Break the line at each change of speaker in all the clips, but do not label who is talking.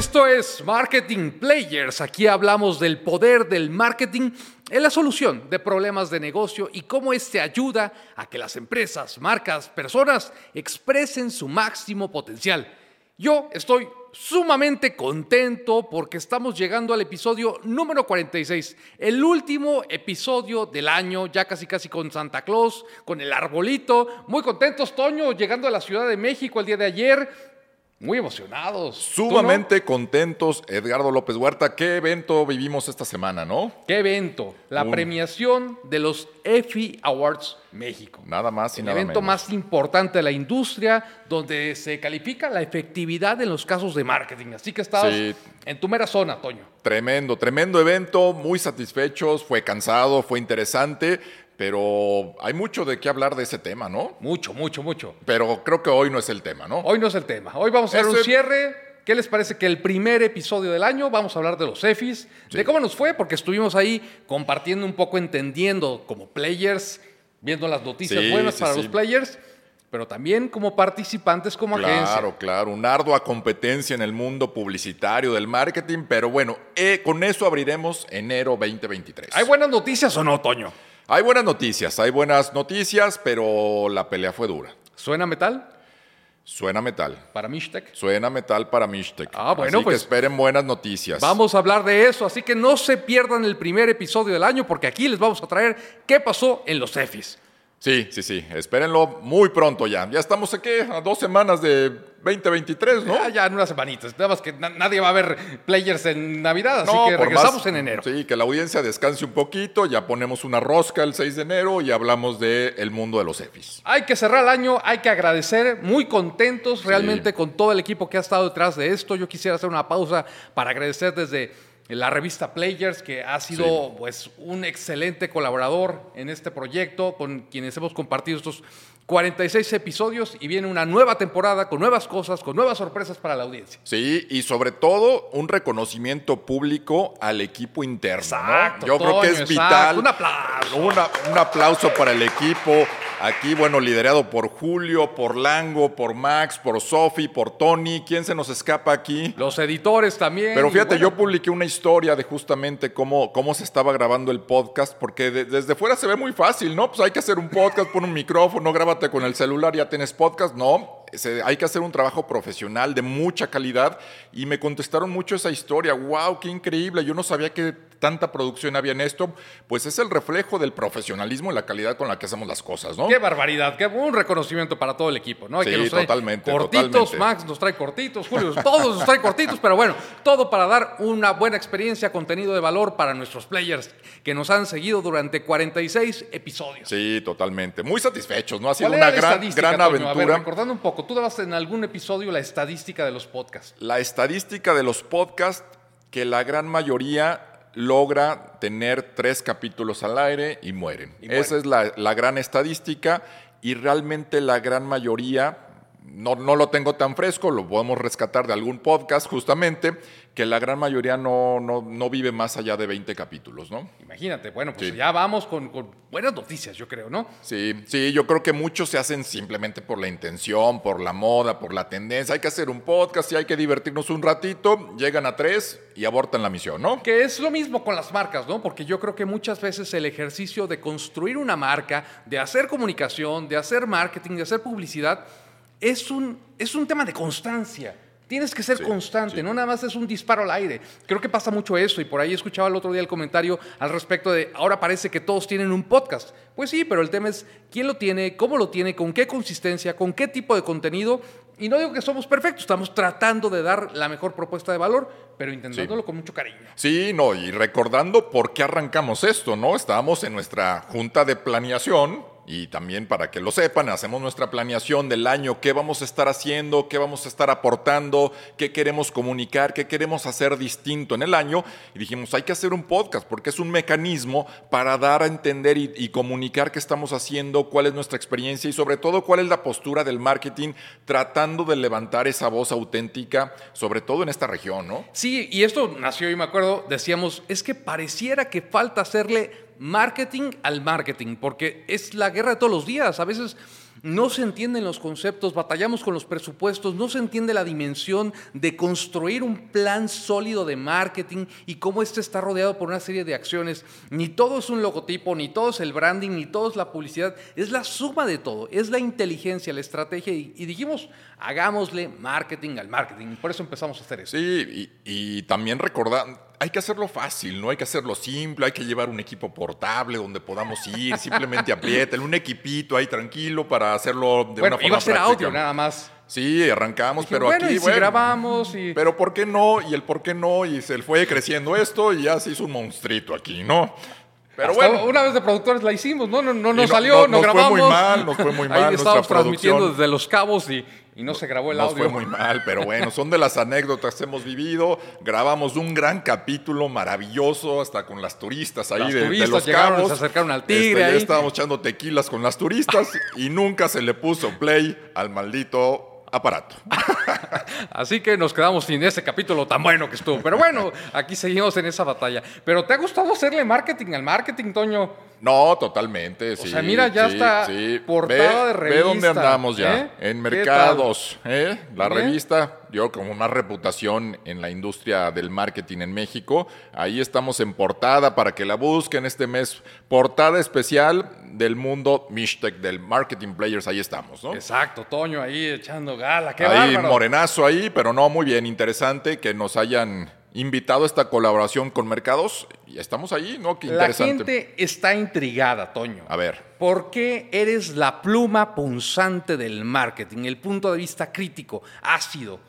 Esto es Marketing Players. Aquí hablamos del poder del marketing en la solución de problemas de negocio y cómo este ayuda a que las empresas, marcas, personas expresen su máximo potencial. Yo estoy sumamente contento porque estamos llegando al episodio número 46, el último episodio del año, ya casi casi con Santa Claus, con el arbolito. Muy contentos, Toño, llegando a la Ciudad de México el día de ayer. Muy emocionados.
Sumamente contentos, Edgardo López Huerta. ¿Qué evento vivimos esta semana, no?
¿Qué evento? La premiación de los EFI Awards México.
Nada más y
El
nada
evento
menos.
más importante de la industria, donde se califica la efectividad en los casos de marketing. Así que estabas
Sí.
en tu mera zona, Toño.
Tremendo, tremendo evento, muy satisfechos, fue cansado, fue interesante, pero hay mucho de qué hablar de ese tema, ¿no?
Mucho, mucho, mucho.
Pero creo que hoy no es el tema, ¿no?
Hoy no es el tema. Hoy vamos a hacer un
Ese-
cierre. ¿Qué les parece que el primer episodio del año vamos a hablar de los EFIs, de cómo nos fue? Porque estuvimos ahí compartiendo un poco, entendiendo como players, viendo las noticias
Sí,
buenas
sí,
para
sí.
los players, pero también como participantes, como agencia.
Claro, claro, una ardua competencia en el mundo publicitario del marketing, pero bueno, eh, con eso abriremos enero 2023.
¿Hay buenas noticias o no, Toño?
Hay buenas noticias, hay buenas noticias, pero la pelea fue dura.
¿Suena metal
Suena metal.
para Mishtek?
Suena metal para Mishtek.
Ah, bueno,
Así
pues-
que esperen buenas noticias.
Vamos a hablar de eso, así que no se pierdan el primer episodio del año porque aquí les vamos a traer qué pasó en los EFIs.
Sí, sí, sí. Espérenlo muy pronto ya. Ya estamos aquí a dos semanas de 2023, ¿no?
Ya, ya en unas semanitas. Nada más que na- nadie va a ver players en Navidad, así
No,
que regresamos
más-
en enero.
Sí, que la audiencia descanse un poquito. Ya ponemos una rosca el 6 de enero y hablamos del el mundo de los EFIs.
Hay que cerrar el año, hay que agradecer, muy contentos realmente con todo el equipo que ha estado detrás de esto. Yo quisiera hacer una pausa para agradecer desde la revista Players, que ha sido
Sí.
pues, un excelente colaborador en este proyecto, con quienes hemos compartido estos 46 episodios y viene una nueva temporada con nuevas cosas, con nuevas sorpresas para la audiencia.
Sí, y sobre todo un reconocimiento público al equipo interno. Yo creo que es vital.
exacto. Un aplauso.
Una- un aplauso para el equipo. Aquí, bueno, liderado por Julio, por Lango, por Max, por Sofi, por Tony. ¿Quién se nos escapa aquí?
Los editores también.
Pero fíjate,
bueno,
yo publiqué una historia de justamente cómo, cómo se estaba grabando el podcast, porque de- desde fuera se ve muy fácil, ¿no? Pues hay que hacer un podcast, pon un micrófono, con el celular, ya tienes podcast. No, hay que hacer un trabajo profesional de mucha calidad y me contestaron mucho esa historia. ¡Wow! ¡Qué increíble! Yo no sabía que tanta producción había en esto. Pues es el reflejo del profesionalismo y la calidad con la que hacemos las cosas, ¿no?
Qué barbaridad, qué un reconocimiento para todo el equipo, ¿no?
Sí,
nos trae
totalmente,
Cortitos,
totalmente.
Max nos trae cortitos, Julio, todos nos trae cortitos, pero bueno, todo para dar una buena experiencia, contenido de valor para nuestros players que nos han seguido durante 46 episodios.
Sí, totalmente. Muy satisfechos, ¿no? Ha sido
¿Cuál era
una gran, gran
Toño? A ver,
aventura.
recordando un poco, tú dabas en algún episodio la estadística de los podcasts.
La estadística de los podcasts, que la gran mayoría logra tener tres capítulos al aire y mueren.
Y mueren.
Esa es la, la gran estadística y realmente la gran mayoría, no, no lo tengo tan fresco, lo podemos rescatar de algún podcast justamente, que la gran mayoría no, no, no vive más allá de 20 capítulos, ¿no?
Imagínate, bueno, pues
Sí.
ya vamos con, con buenas noticias, yo creo, ¿no?
Sí, sí, yo creo que muchos se hacen simplemente por la intención, por la moda, por la tendencia. Hay que hacer un podcast y hay que divertirnos un ratito. Llegan a tres y abortan la misión, ¿no?
Que es lo mismo con las marcas, ¿no? Porque yo creo que muchas veces el ejercicio de construir una marca, de hacer comunicación, de hacer marketing, de hacer publicidad, es un, es un tema de constancia. Tienes que ser
Sí,
constante,
sí.
no nada más es un disparo al aire. Creo que pasa mucho eso y por ahí escuchaba el otro día el comentario al respecto de ahora parece que todos tienen un podcast. Pues sí, pero el tema es quién lo tiene, cómo lo tiene, con qué consistencia, con qué tipo de contenido. Y no digo que somos perfectos, estamos tratando de dar la mejor propuesta de valor, pero intentándolo con mucho cariño.
Sí, no, y recordando por qué arrancamos esto, ¿no? Estábamos en nuestra junta de planeación y también para que lo sepan, hacemos nuestra planeación del año, qué vamos a estar haciendo, qué vamos a estar aportando, qué queremos comunicar, qué queremos hacer distinto en el año. Y dijimos, hay que hacer un podcast porque es un mecanismo para dar a entender y, comunicar qué estamos haciendo, cuál es nuestra experiencia y sobre todo cuál es la postura del marketing tratando de levantar esa voz auténtica, sobre todo en esta región, ¿no?
Sí, y esto nació, y me acuerdo, decíamos, es que pareciera que falta hacerle marketing al marketing, porque es la guerra de todos los días. A veces no se entienden los conceptos, batallamos con los presupuestos, no se entiende la dimensión de construir un plan sólido de marketing y cómo este está rodeado por una serie de acciones. Ni todo es un logotipo, ni todo es el branding, ni todo es la publicidad, es la suma de todo, es la inteligencia, la estrategia y, dijimos, hagámosle marketing al marketing. Por eso empezamos a hacer eso.
Sí, y, y también recordar hay que hacerlo fácil, no hay que hacerlo simple, hay que llevar un equipo portable donde podamos ir, simplemente aprieten, un equipito ahí tranquilo para hacerlo de una forma
iba a
ser
audio nada más.
Sí, arrancamos, pero
bueno,
aquí,
y si grabamos y...
Pero ¿por qué no? Y el por qué no, y se fue creciendo esto y ya se hizo un monstruito aquí, ¿no?
Pero bueno. Una vez de productores la hicimos, ¿no? No, no, nos salió, no, nos grabamos.
Fue muy mal, nos fue muy mal.
Ahí estábamos transmitiendo desde Los Cabos y y no se grabó el
Nos
audio.
fue muy mal, pero bueno, son de las anécdotas que hemos vivido. Grabamos un gran capítulo maravilloso, hasta con las turistas ahí de, los cabos.
Se acercaron al tigre.
Este, ya estábamos echando tequilas con las turistas y nunca se le puso play al maldito aparato.
Así que nos quedamos sin ese capítulo tan bueno que estuvo. Pero bueno, aquí seguimos en esa batalla. ¿Pero te ha gustado hacerle marketing al marketing, Toño?
No, totalmente. O
sea, mira, ya está portada de revista.
Ve dónde andamos ya. ¿eh? En mercados. ¿eh? La revista dio como una reputación en la industria del marketing en México. Ahí estamos en portada para que la busquen este mes. Portada especial del mundo Mishtec, del Marketing Players. Ahí estamos, ¿no?
Exacto, Toño ahí echando gala. ¡Qué
ahí, morenazo ahí, pero no, muy bien. Interesante que nos hayan invitado a esta colaboración con mercados y estamos ahí, ¿no? Qué interesante.
La gente está intrigada, Toño.
A ver.
¿Por qué eres la pluma punzante del marketing, el punto de vista crítico, ácido?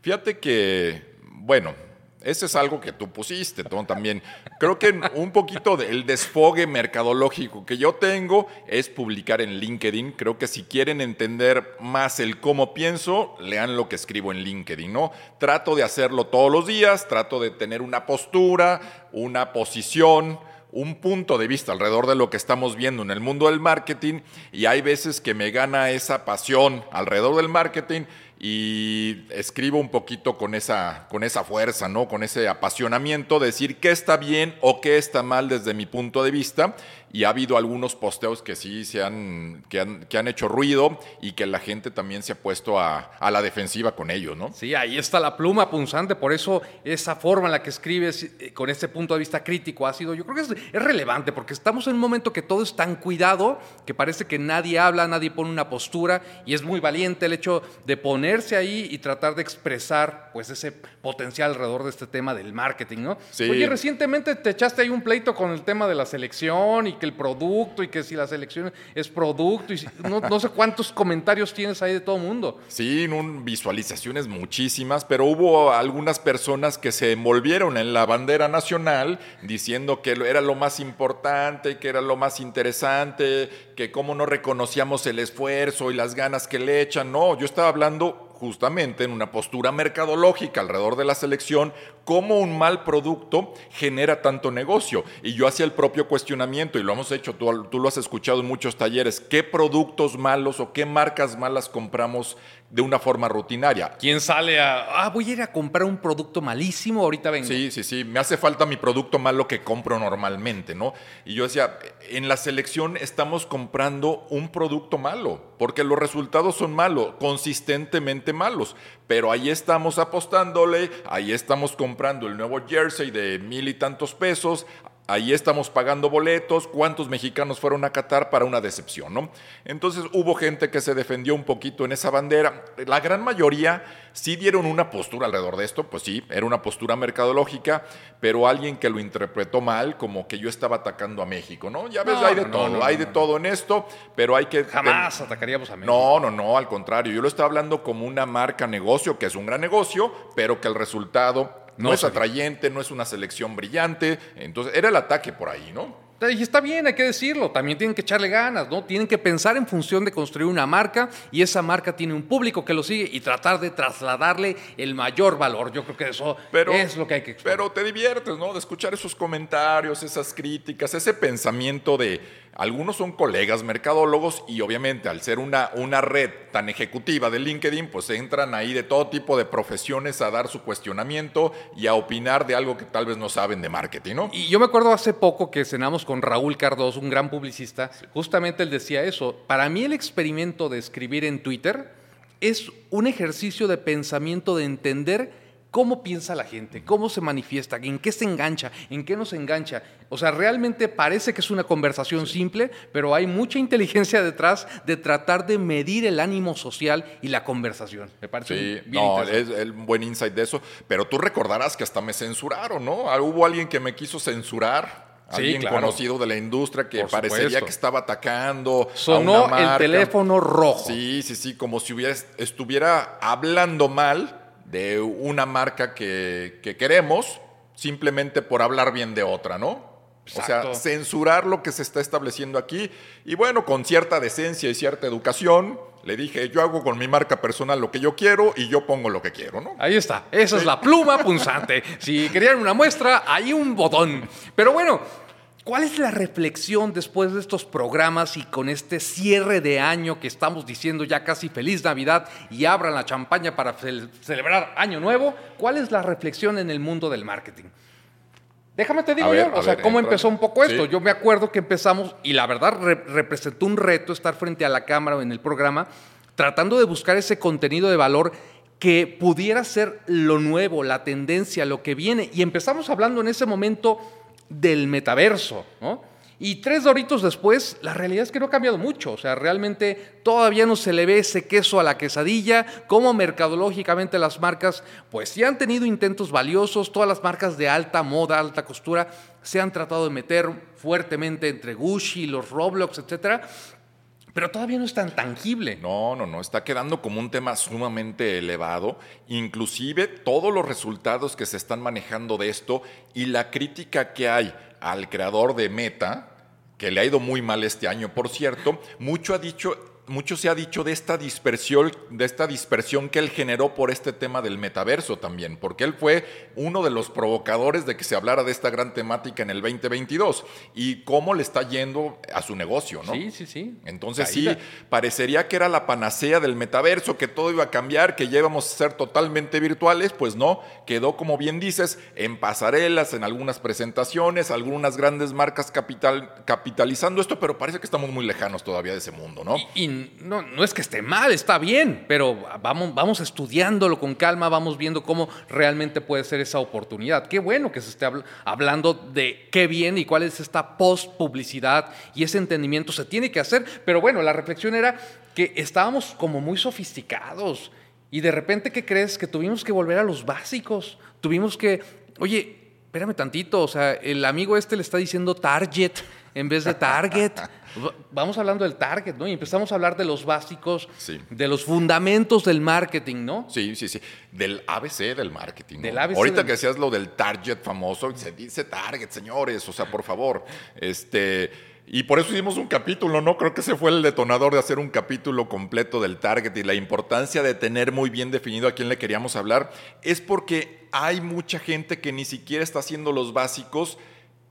Fíjate que, bueno, ese es algo que tú pusiste, Tom, también. Creo que un poquito del desfogue mercadológico que yo tengo es publicar en LinkedIn. Creo que si quieren entender más el cómo pienso, lean lo que escribo en LinkedIn, ¿no? Trato de hacerlo todos los días, trato de tener una postura, una posición, un punto de vista alrededor de lo que estamos viendo en el mundo del marketing y hay veces que me gana esa pasión alrededor del marketing y escribo un poquito con esa, con esa fuerza, ¿no? Con ese apasionamiento, decir qué está bien o qué está mal desde mi punto de vista y ha habido algunos posteos que sí se han que, han, que han hecho ruido y que la gente también se ha puesto a, a, la defensiva con ellos, ¿no?
Sí, ahí está la pluma punzante, por eso esa forma en la que escribes eh, con este punto de vista crítico ha sido, yo creo que es, es relevante, porque estamos en un momento que todo es tan cuidado, que parece que nadie habla, nadie pone una postura, y es muy valiente el hecho de ponerse ahí y tratar de expresar pues ese potencial alrededor de este tema del marketing, ¿no? Sí. Oye, recientemente te echaste ahí un pleito con el tema de la selección y que el producto y que si la selección es producto y no, sé cuántos comentarios tienes ahí de todo mundo.
Sí, visualizaciones muchísimas, pero hubo algunas personas que se envolvieron en la bandera nacional diciendo que era lo más importante, que era lo más interesante, que cómo no reconocíamos el esfuerzo y las ganas que le echan. No, yo estaba hablando justamente en una postura mercadológica alrededor de la selección, cómo un mal producto genera tanto negocio. Y yo hacía el propio cuestionamiento, y lo hemos hecho, tú, tú, lo has escuchado en muchos talleres, ¿qué productos malos o qué marcas malas compramos de una forma rutinaria?
¿Quién sale a, ah, voy a ir a comprar un producto malísimo, ahorita vengo?
Sí, sí, sí, me hace falta mi producto malo que compro normalmente, ¿no? Y yo decía, en la selección estamos comprando un producto malo, porque los resultados son malos, consistentemente malos. Pero ahí estamos apostándole, ahí estamos comprando el nuevo jersey de mil y tantos pesos, ahí estamos pagando boletos, cuántos mexicanos fueron a Qatar para una decepción, ¿no? Entonces hubo gente que se defendió un poquito en esa bandera. La gran mayoría sí dieron una postura alrededor de esto, pues sí, era una postura mercadológica, pero alguien que lo interpretó mal, como que yo estaba atacando a México, ¿no? Ya ves, hay de todo, hay de todo en esto, pero hay que...
Jamás atacaríamos a México.
No, no, no, al contrario, yo lo estaba hablando como una marca negocio, que es un gran negocio, pero que el resultado no, es atrayente, no es una selección brillante. Entonces, era el ataque por ahí, ¿no?
Y está bien, hay que decirlo, también tienen que echarle ganas, ¿no? Tienen que pensar en función de construir una marca y esa marca tiene un público que lo sigue y tratar de trasladarle el mayor valor. Yo creo que eso es lo que hay que
Pero te diviertes, ¿no? De escuchar esos comentarios, esas críticas, ese pensamiento de algunos son colegas mercadólogos y obviamente al ser una, una red tan ejecutiva de LinkedIn, pues entran ahí de todo tipo de profesiones a dar su cuestionamiento y a opinar de algo que tal vez no saben de marketing, ¿no?
Y yo me acuerdo hace poco que cenamos con Raúl Cardoso, un gran publicista, justamente él decía eso. Para mí el experimento de escribir en Twitter es un ejercicio de pensamiento de entender cómo piensa la gente, cómo se manifiesta, en qué se engancha, en qué no se engancha. O sea, realmente parece que es una conversación simple, pero hay mucha inteligencia detrás de tratar de medir el ánimo social y la conversación. Me parece
sí, no, es, un buen insight de eso. Pero tú recordarás que hasta me censuraron, ¿no? Ah, hubo alguien que me quiso censurar. Alguien conocido de la industria que parecería que estaba atacando.
Sonó
a una marca.
el teléfono rojo.
Sí, sí, sí, como si hubiera, estuviera hablando mal de una marca que, queremos simplemente por hablar bien de otra, ¿no? O sea, censurar lo que se está estableciendo aquí. Y bueno, con cierta decencia y cierta educación, le dije, yo hago con mi marca personal lo que yo quiero y yo pongo lo que quiero, ¿no?
Ahí está, esa es la pluma punzante. Si querían una muestra, hay un botón. Pero bueno, ¿Cuál es la reflexión después de estos programas y con este cierre de año que estamos diciendo ya casi feliz Navidad y abran la champaña para celebrar Año Nuevo? ¿Cuál es la reflexión en el mundo del marketing? Déjame te digo yo, o sea, cómo empezó un poco esto. Yo me acuerdo que empezamos y la verdad representó un reto estar frente a la cámara o en el programa tratando de buscar ese contenido de valor que pudiera ser lo nuevo, la tendencia, lo que viene. Y empezamos hablando en ese momento del metaverso, ¿no? Y tres doritos después, la realidad es que no ha cambiado mucho. O sea, realmente todavía no se le ve ese queso a la quesadilla. Como mercadológicamente las marcas, pues sí han tenido intentos valiosos. Todas las marcas de alta moda, alta costura, se han tratado de meter fuertemente entre Gucci, los Roblox, etcétera. Pero todavía no es tan tangible.
No, no, no, está quedando como un tema sumamente elevado. Inclusive todos los resultados que se están manejando de esto y la crítica que hay al creador de Meta, que le ha ido muy mal este año, por cierto, mucho ha dicho mucho se ha dicho de esta dispersión, de esta dispersión que él generó por este tema del metaverso también, porque él fue uno de los provocadores de que se hablara de esta gran temática en el 2022 y cómo le está yendo a su negocio, ¿no?
Sí, sí, sí.
Entonces sí, parecería que era la panacea del metaverso, que todo iba a cambiar, que ya íbamos a ser totalmente virtuales, pues no, quedó como bien dices, en pasarelas, en algunas presentaciones, algunas grandes marcas capital, capitalizando esto, pero parece que estamos muy lejanos todavía de ese mundo, ¿no?
No, no es que esté mal, está bien, pero vamos, vamos estudiándolo con calma, vamos viendo cómo realmente puede ser esa oportunidad. Qué bueno que se esté hablando de qué bien y cuál es esta post-publicidad y ese entendimiento se tiene que hacer, pero bueno, la reflexión era que estábamos como muy sofisticados y de repente, ¿qué crees? Que tuvimos que volver a los básicos, tuvimos que, oye, espérame tantito, o sea, el amigo este le está diciendo target en vez de target. Vamos hablando del target, ¿no? Y empezamos a hablar de los básicos, de los fundamentos del marketing, ¿no?
Sí, sí, sí. Del ABC del marketing. Del ABC Ahorita que decías lo del target famoso, se dice target, señores, o sea, por favor. Este. Y por eso hicimos un capítulo, ¿no? Creo que ese fue el detonador de hacer un capítulo completo del target y la importancia de tener muy bien definido a quién le queríamos hablar. Es porque hay mucha gente que ni siquiera está haciendo los básicos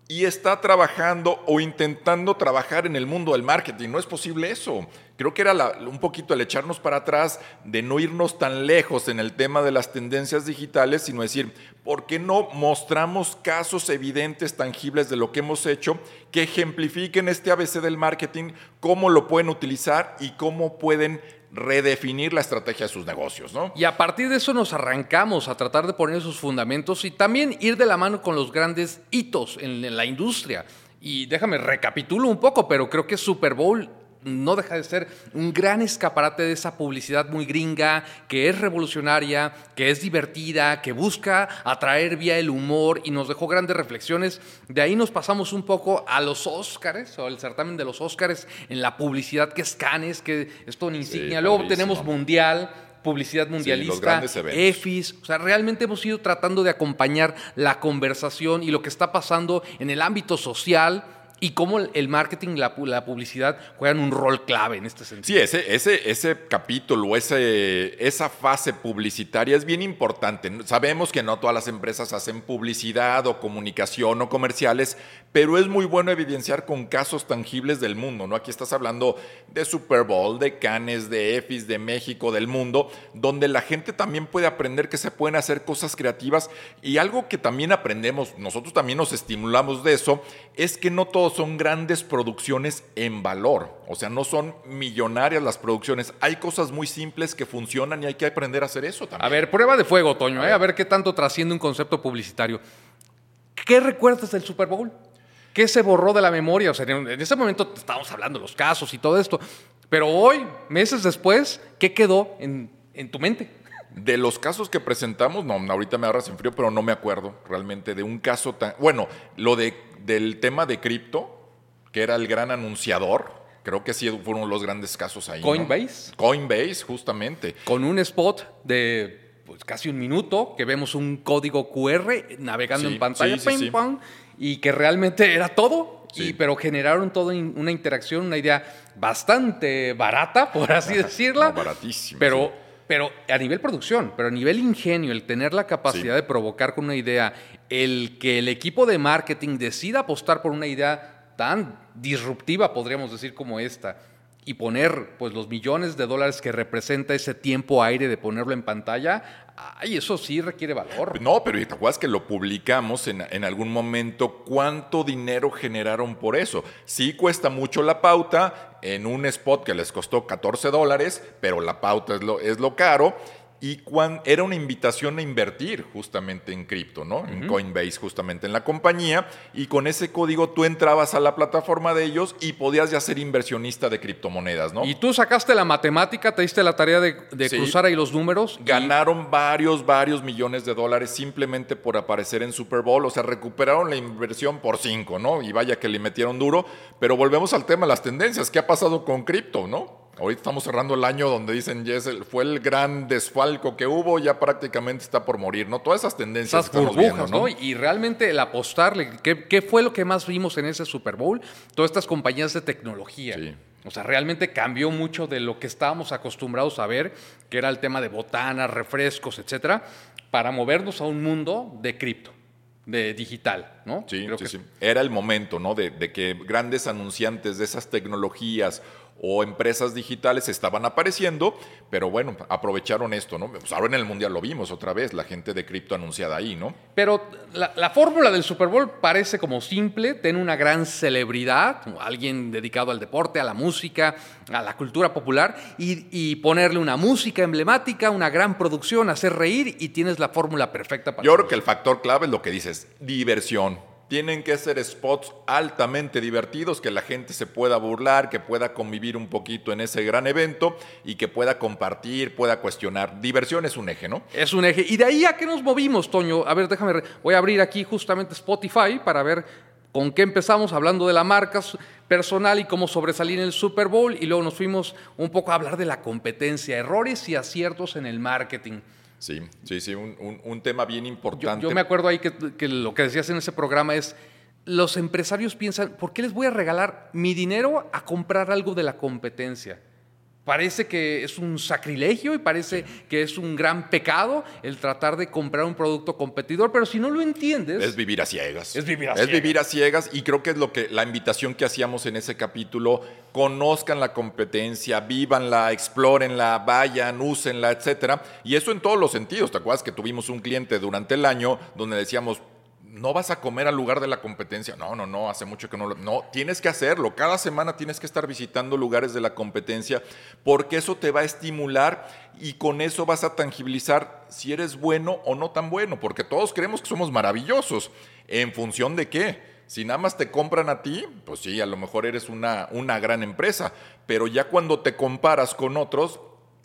y está trabajando o intentando trabajar en el mundo del marketing. No es posible eso. Creo que era un poquito el echarnos para atrás de no irnos tan lejos en el tema de las tendencias digitales, sino decir, ¿por qué no mostramos casos evidentes, tangibles de lo que hemos hecho que ejemplifiquen este ABC del marketing, cómo lo pueden utilizar y cómo pueden redefinir la estrategia de sus negocios, ¿no?
Y a partir de eso nos arrancamos a tratar de poner esos fundamentos y también ir de la mano con los grandes hitos en la industria. Y déjame recapitulo un poco, pero creo que Super Bowl no deja de ser un gran escaparate de esa publicidad muy gringa, que es revolucionaria, que es divertida, que busca atraer vía el humor y nos dejó grandes reflexiones. De ahí nos pasamos un poco a los Óscares, o el certamen de los Óscares en la publicidad, que es Cannes, que es todo insignia. Luego tenemos Mundial, publicidad mundialista, EFIS. O sea, realmente hemos ido tratando de acompañar la conversación y lo que está pasando en el ámbito social y cómo el marketing, la, la, publicidad juegan un rol clave en este sentido.
Sí, ese, ese, ese capítulo, ese, esa fase publicitaria es bien importante. Sabemos que no todas las empresas hacen publicidad o comunicación o comerciales, pero es muy bueno evidenciar con casos tangibles del mundo. ¿no? Aquí estás hablando de Super Bowl, de Cannes, de EFIS, de México, del mundo, donde la gente también puede aprender que se pueden hacer cosas creativas y algo que también aprendemos, nosotros también nos estimulamos de eso, es que no todos son grandes producciones en valor. O sea, no son millonarias las producciones. Hay cosas muy simples que funcionan y hay que aprender a hacer eso también.
A ver, prueba de fuego, Toño, a, ¿eh? ver. a ver qué tanto trasciende un concepto publicitario. ¿Qué recuerdas del Super Bowl? ¿Qué se borró de la memoria? O sea, en ese momento estábamos hablando de los casos y todo esto. Pero hoy, meses después, ¿qué quedó en, en tu mente?
De los casos que presentamos, no, ahorita me agarras en frío, pero no me acuerdo realmente de un caso tan. Bueno, lo de, del tema de cripto, que era el gran anunciador. Creo que sí fueron los grandes casos ahí.
Coinbase.
Coinbase, justamente.
Con un spot de pues, casi un minuto, que vemos un código QR navegando en pantalla, y que realmente era todo. Y, pero generaron toda una interacción, una idea bastante barata, por así decirla.
baratísima.
Pero pero a nivel producción, pero a nivel ingenio, el tener la capacidad de provocar con una idea, el que el equipo de marketing decida apostar por una idea tan disruptiva, podríamos decir, como esta, y poner pues los millones de dólares que representa ese tiempo aire de ponerlo en pantalla, ay, eso sí requiere valor.
No, pero te acuerdas que lo publicamos en, en, algún momento, ¿cuánto dinero generaron por eso? Sí cuesta mucho la pauta en un spot que les costó 14 dólares, pero la pauta es lo, es lo caro y era una invitación a invertir justamente en cripto, ¿no? En Coinbase, justamente en la compañía, y con ese código tú entrabas a la plataforma de ellos y podías ya ser inversionista de criptomonedas, ¿no?
Y tú sacaste la matemática, te diste la tarea de, cruzar ahí los números.
Ganaron varios, varios millones de dólares simplemente por aparecer en Super Bowl, o sea, recuperaron la inversión por cinco, ¿no? Y vaya que le metieron duro, pero volvemos al tema de las tendencias, ¿qué ha pasado con cripto, ¿no? Ahorita estamos cerrando el año donde dicen, yes, fue el gran desfalco que hubo, ya prácticamente está por morir, ¿no? Todas esas tendencias
esas burbujas, ¿no? Y realmente el apostarle, ¿qué, fue lo que más vimos en ese Super Bowl? Todas estas compañías de tecnología. Sí. O sea, realmente cambió mucho de lo que estábamos acostumbrados a ver, que era el tema de botanas, refrescos, etcétera, para movernos a un mundo de cripto de digital, ¿no?
Sí, sí, sí. Era el momento, ¿no? De, de, que grandes anunciantes de esas tecnologías o empresas digitales estaban apareciendo, pero bueno, aprovecharon esto, ¿no? Pues ahora en el Mundial lo vimos otra vez, la gente de cripto anunciada ahí, ¿no?
Pero la, fórmula del Super Bowl parece como simple, tener una gran celebridad, alguien dedicado al deporte, a la música, a la cultura popular, y, y ponerle una música emblemática, una gran producción, hacer reír y tienes la fórmula perfecta para...
Yo creo que el factor clave es lo que dices, diversión tienen que ser spots altamente divertidos, que la gente se pueda burlar, que pueda convivir un poquito en ese gran evento y que pueda compartir, pueda cuestionar. Diversión es un eje, ¿no?
Es un eje. Y de ahí a qué nos movimos, Toño. A ver, déjame, voy a abrir aquí justamente Spotify para ver con qué empezamos hablando de la marca personal y cómo sobresalir en el Super Bowl y luego nos fuimos un poco a hablar de la competencia, errores y aciertos en el marketing.
Sí, sí, sí, un, tema bien importante.
Yo, me acuerdo ahí que, lo que decías en ese programa es, los empresarios piensan, ¿por qué les voy a regalar mi dinero a comprar algo de la competencia? Parece que es un sacrilegio y parece que es un gran pecado el tratar de comprar un producto competidor, pero si no lo entiendes...
Es vivir a ciegas.
Es vivir a
es vivir a ciegas y creo que es lo que la invitación que hacíamos en ese capítulo, conozcan la competencia, vívanla, explórenla, vayan, úsenla, etcétera. Y eso en todos los sentidos. ¿Te acuerdas que tuvimos un cliente durante el año donde decíamos, no vas a comer al lugar de la competencia. No, no, no, hace mucho que no lo... No, tienes que hacerlo. Cada semana tienes que estar visitando lugares de la competencia porque eso te va a estimular y con eso vas a tangibilizar si eres bueno o no tan bueno, porque todos creemos que somos maravillosos. ¿En función de qué? Si nada más te compran a ti, pues sí, a lo mejor eres una, una gran empresa, pero ya cuando te comparas con otros,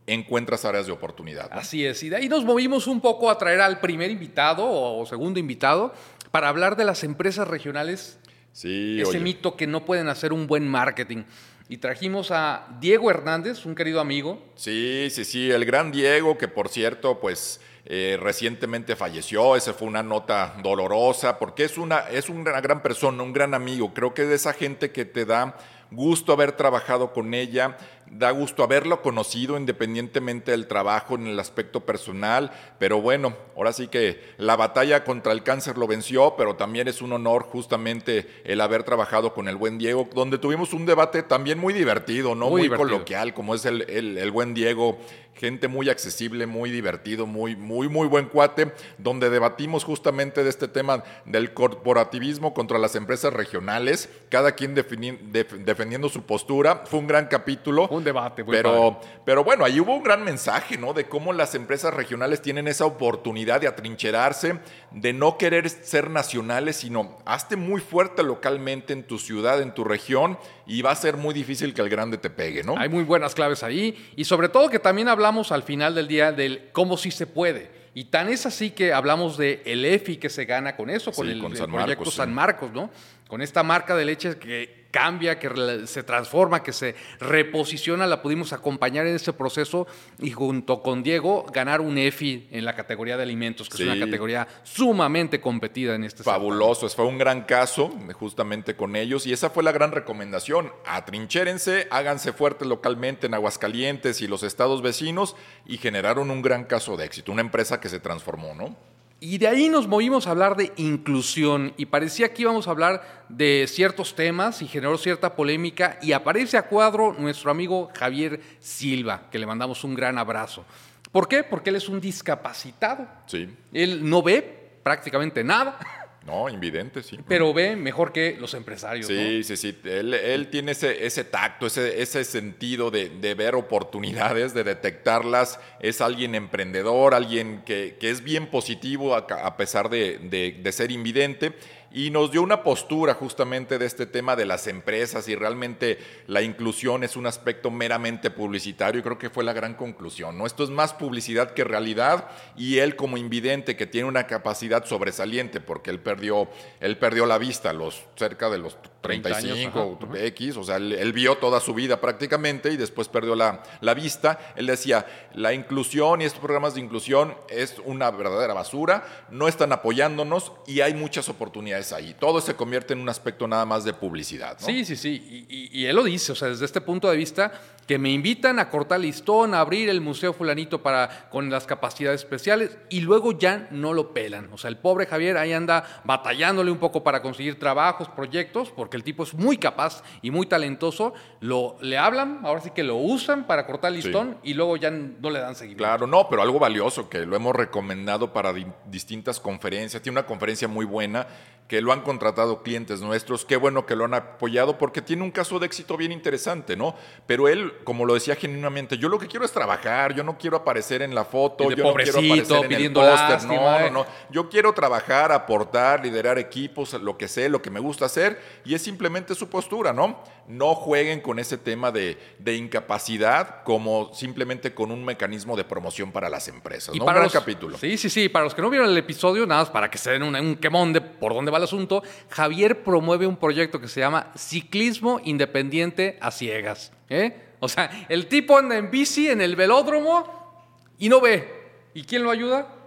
encuentras áreas de oportunidad.
Así es, y de ahí nos movimos un poco a traer al primer invitado o segundo invitado, para hablar de las empresas regionales.
Sí,
ese mito que no pueden hacer un buen marketing. y trajimos a Diego Hernández, un querido amigo.
Sí, sí, sí, el gran Diego, que por cierto, pues eh, recientemente falleció, esa fue una nota dolorosa, porque es una, es una gran persona, un gran amigo, creo que es de esa gente que te da gusto haber trabajado con ella, da gusto haberlo conocido independientemente del trabajo en el aspecto personal, pero bueno, ahora sí que la batalla contra el cáncer lo venció, pero también es un honor justamente el haber trabajado con el buen Diego, donde tuvimos un debate también muy divertido, ¿no? Muy, coloquial, como es el, el, buen Diego, gente muy accesible, muy divertido, muy, muy, muy buen cuate, donde debatimos justamente de este tema del corporativismo contra las empresas regionales, cada quien defendiendo su postura. Fue un gran capítulo
debate.
pero, pero bueno, ahí hubo un gran mensaje, ¿no? De cómo las empresas regionales tienen esa oportunidad de atrincherarse, de no querer ser nacionales, sino hazte muy fuerte localmente en tu ciudad, en tu región, y va a ser muy difícil que el grande te pegue, ¿no?
Hay muy buenas claves ahí, y sobre todo que también hablamos al final del día del cómo sí se puede. Y tan es así que hablamos de el EFI que se gana con eso, con el, proyecto San Marcos, ¿no? Con esta marca de leche que cambia, que se transforma, que se reposiciona, la pudimos acompañar en ese proceso y junto con Diego ganar un EFI en la categoría de alimentos, que es una categoría sumamente competida en este
Fabuloso, fue un gran caso justamente con ellos y esa fue la gran recomendación. Atrincherense, háganse fuertes localmente en Aguascalientes y los estados vecinos y generaron un gran caso de éxito, una empresa que se transformó, ¿no?
Y de ahí nos movimos a hablar de inclusión y parecía que íbamos a hablar de ciertos temas y generó cierta polémica y aparece a cuadro nuestro amigo Javier Silva, que le mandamos un gran abrazo. ¿Por qué? Porque él es un discapacitado.
Sí.
Él no ve prácticamente nada.
No, invidente, sí.
Pero ve mejor que los empresarios.
Sí, sí, sí. Él, tiene ese, ese, tacto, ese, ese sentido de, ver oportunidades, de detectarlas. Es alguien emprendedor, alguien que, es bien positivo a, pesar de, de ser invidente y nos dio una postura justamente de este tema de las empresas y realmente la inclusión es un aspecto meramente publicitario y creo que fue la gran conclusión. ¿no? Esto es más publicidad que realidad y él como invidente que tiene una capacidad sobresaliente porque él perdió, él perdió la vista los cerca de los 35 X, o sea, él, vio toda su vida prácticamente y después perdió la, la vista. Él decía, la inclusión y estos programas de inclusión es una verdadera basura, no están apoyándonos y hay muchas oportunidades ahí. Todo se convierte en un aspecto nada más de publicidad.
Sí, sí, sí, y, y él lo dice, o sea, desde este punto de vista, que me invitan a cortar listón, a abrir el Museo Fulanito para, con las capacidades especiales y luego ya no lo pelan. O sea, el pobre Javier ahí anda batallándole un poco para conseguir trabajos, proyectos, porque el tipo es muy capaz y muy talentoso. Lo, le hablan, ahora sí que lo usan para cortar listón y luego ya no le dan seguimiento.
Claro, no, pero algo valioso que lo hemos recomendado para distintas conferencias. Tiene una conferencia muy buena que lo han contratado clientes nuestros, qué bueno que lo han apoyado porque tiene un caso de éxito bien interesante, ¿no? Pero él, como lo decía genuinamente, yo lo que quiero es trabajar, yo no quiero aparecer en la foto, yo no quiero aparecer en el póster, no, no, no, yo quiero trabajar, aportar, liderar equipos, lo que sé, lo que me gusta hacer y es simplemente su postura, ¿no? No jueguen con ese tema de, incapacidad como simplemente con un mecanismo de promoción para las empresas, y.
Para
el capítulo.
Sí, sí, sí, para los que no vieron el episodio, nada más para que se den un, un quemón de por dónde va asunto, Javier promueve un proyecto que se llama Ciclismo Independiente a Ciegas. ¿eh? O sea, el tipo anda en bici en el velódromo y no ve. ¿Y quién lo ayuda?